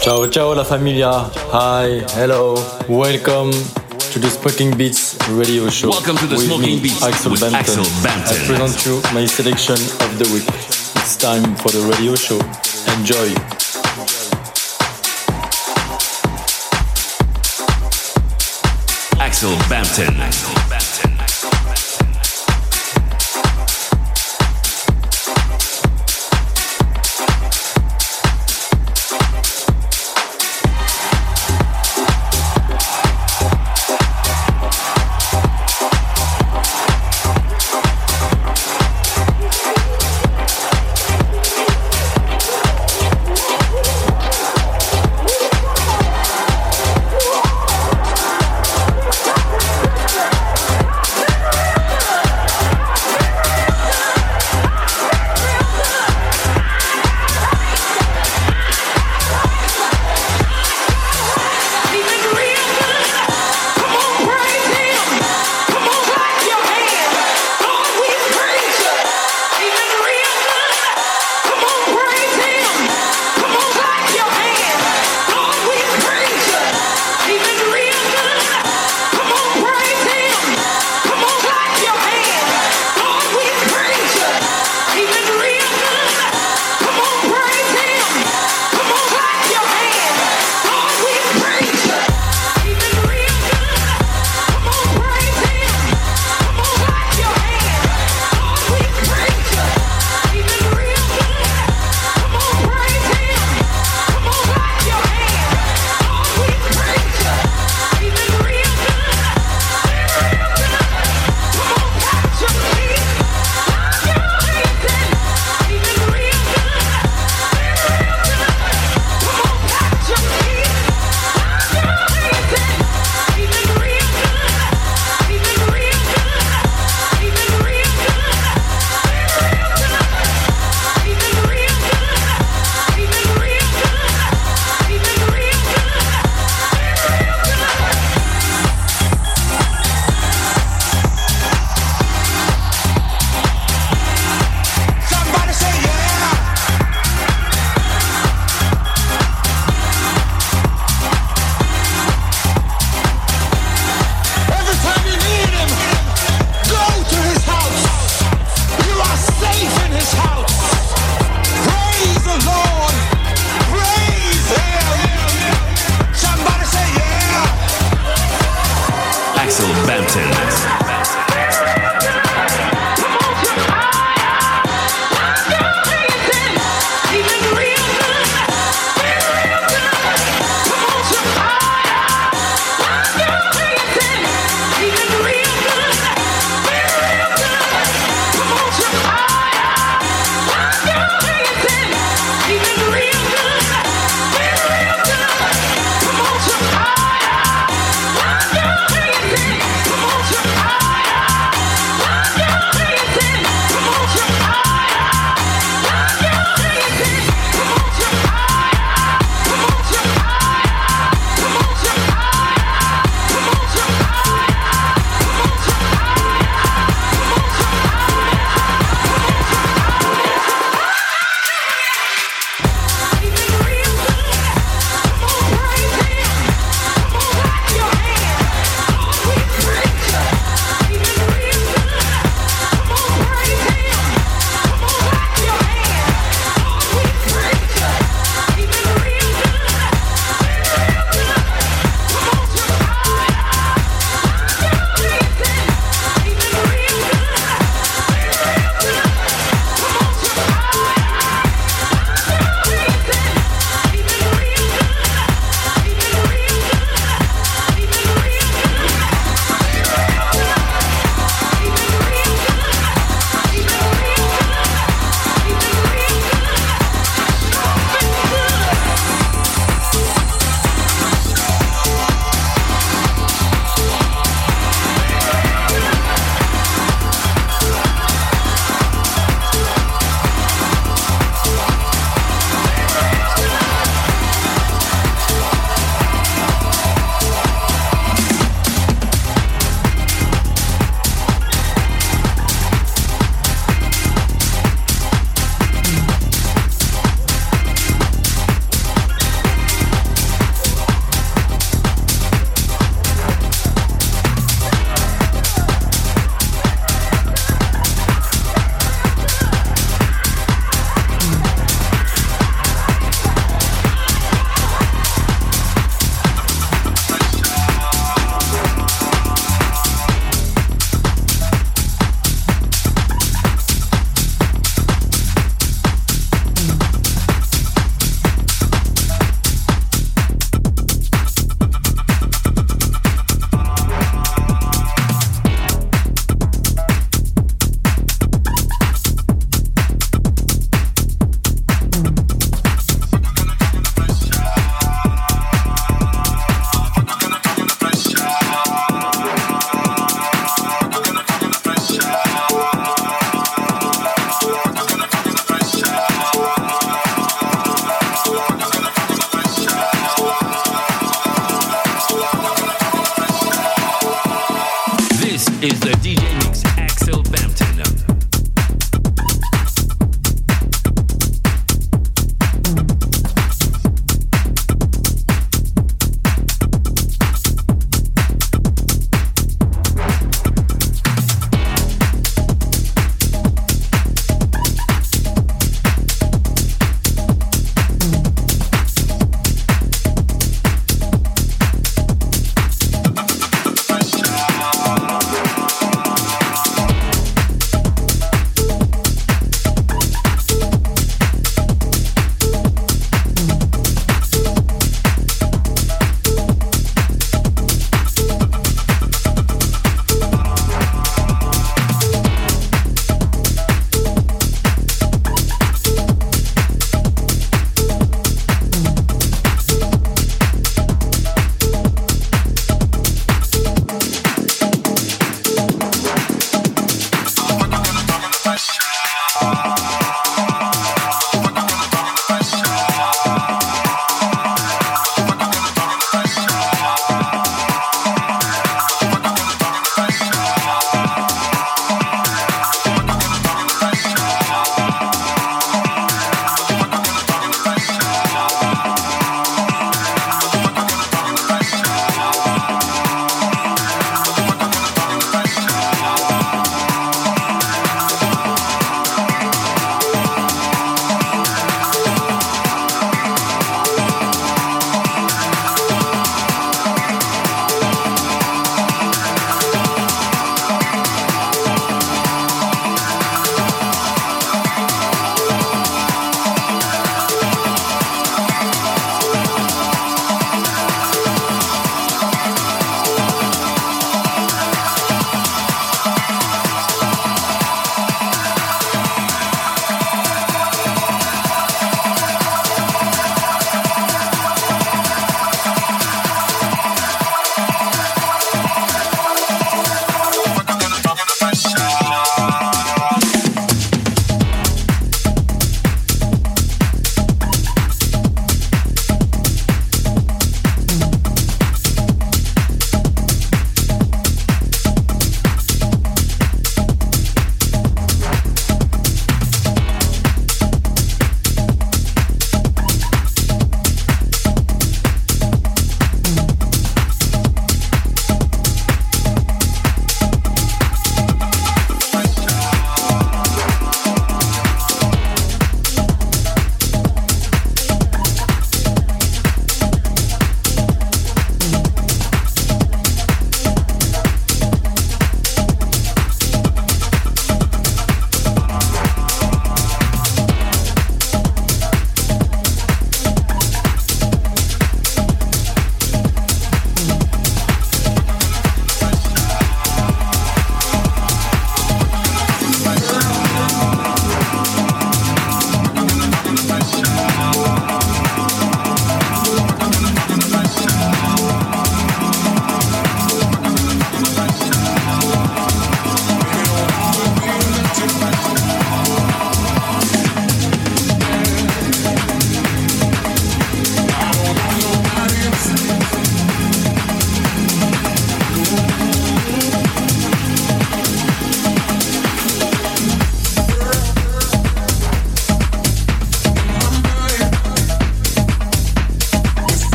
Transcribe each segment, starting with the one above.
Ciao, ciao la familia. Hi, hello, welcome to the Smoking Beats radio show. Welcome to the with Smoking me, Beats Axel with Bampton. Axel Bampton. I present you my selection of the week. It's time for the radio show. Enjoy. Axel Bampton.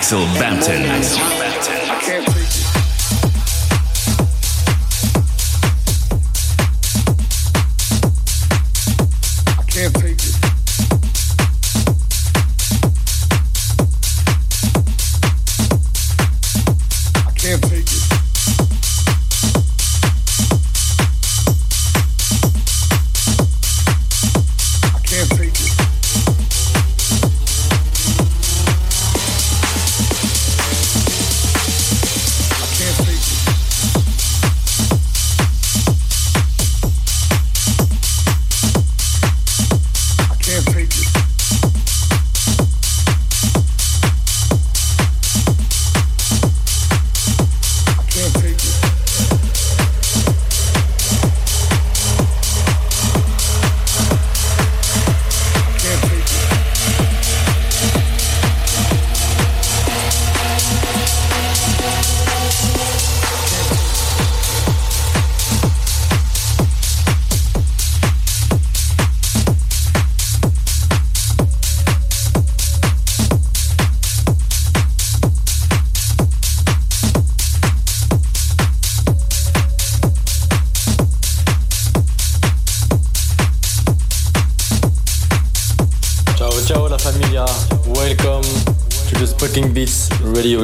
Axel Bampton.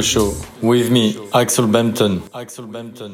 Show with me, Axel Bampton. Axel Bampton.